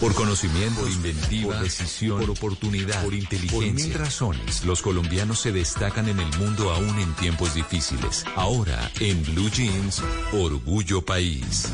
Por conocimiento, por inventiva, por decisión, por oportunidad, por inteligencia. Por mil razones, los colombianos se destacan en el mundo aún en tiempos difíciles. Ahora, en Blue Jeans, Orgullo País.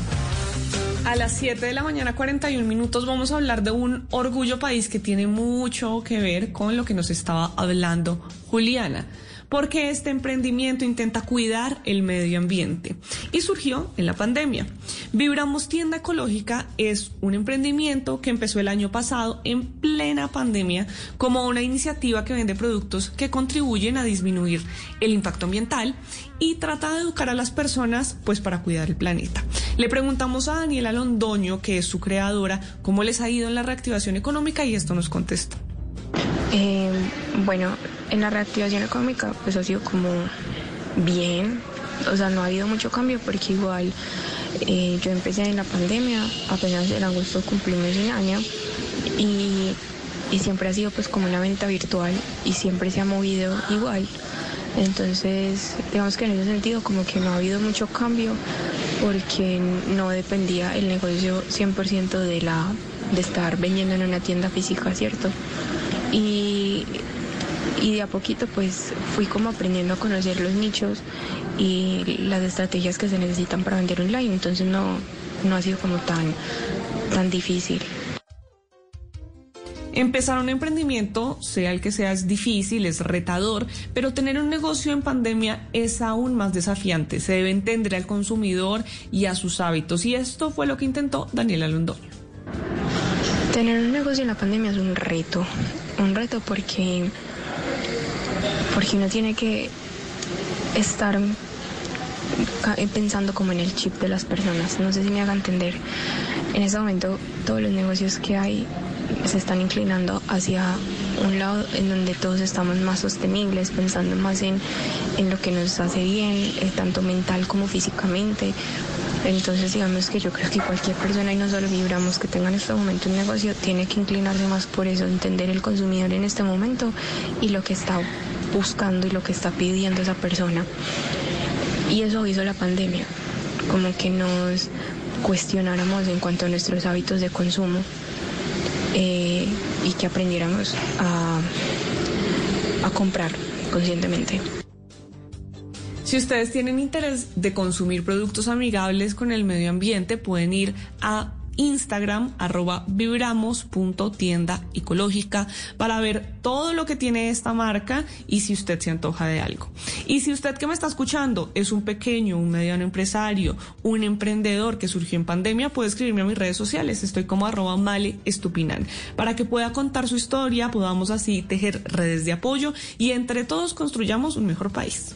A las 7 de la mañana, 41 minutos, vamos a hablar de un orgullo país que tiene mucho que ver con lo que nos estaba hablando Juliana porque este emprendimiento intenta cuidar el medio ambiente y surgió en la pandemia. Vibramos Tienda Ecológica es un emprendimiento que empezó el año pasado en plena pandemia como una iniciativa que vende productos que contribuyen a disminuir el impacto ambiental y trata de educar a las personas pues para cuidar el planeta. Le preguntamos a Daniela Londoño, que es su creadora, cómo les ha ido en la reactivación económica y esto nos contestó. Eh, bueno, en la reactivación económica pues ha sido como bien, o sea, no ha habido mucho cambio porque igual eh, yo empecé en la pandemia, apenas en agosto cumplimos un año y, y siempre ha sido pues como una venta virtual y siempre se ha movido igual. Entonces, digamos que en ese sentido como que no ha habido mucho cambio porque no dependía el negocio 100% de la de estar vendiendo en una tienda física, ¿cierto? Y, y de a poquito pues fui como aprendiendo a conocer los nichos y las estrategias que se necesitan para vender online, entonces no, no ha sido como tan, tan difícil. Empezar un emprendimiento, sea el que sea, es difícil, es retador, pero tener un negocio en pandemia es aún más desafiante. Se debe entender al consumidor y a sus hábitos. Y esto fue lo que intentó Daniela Londoño. Tener un negocio en la pandemia es un reto, un reto porque, porque uno tiene que estar pensando como en el chip de las personas. No sé si me haga entender. En este momento todos los negocios que hay se están inclinando hacia un lado en donde todos estamos más sostenibles, pensando más en, en lo que nos hace bien, eh, tanto mental como físicamente. Entonces digamos que yo creo que cualquier persona y no solo vibramos que tenga en este momento un negocio tiene que inclinarse más por eso, entender el consumidor en este momento y lo que está buscando y lo que está pidiendo esa persona. Y eso hizo la pandemia, como que nos cuestionáramos en cuanto a nuestros hábitos de consumo eh, y que aprendiéramos a, a comprar conscientemente. Si ustedes tienen interés de consumir productos amigables con el medio ambiente, pueden ir a Instagram arroba vibramos.tienda ecológica para ver todo lo que tiene esta marca y si usted se antoja de algo. Y si usted que me está escuchando es un pequeño, un mediano empresario, un emprendedor que surgió en pandemia, puede escribirme a mis redes sociales. Estoy como arroba male estupinan para que pueda contar su historia, podamos así tejer redes de apoyo y entre todos construyamos un mejor país.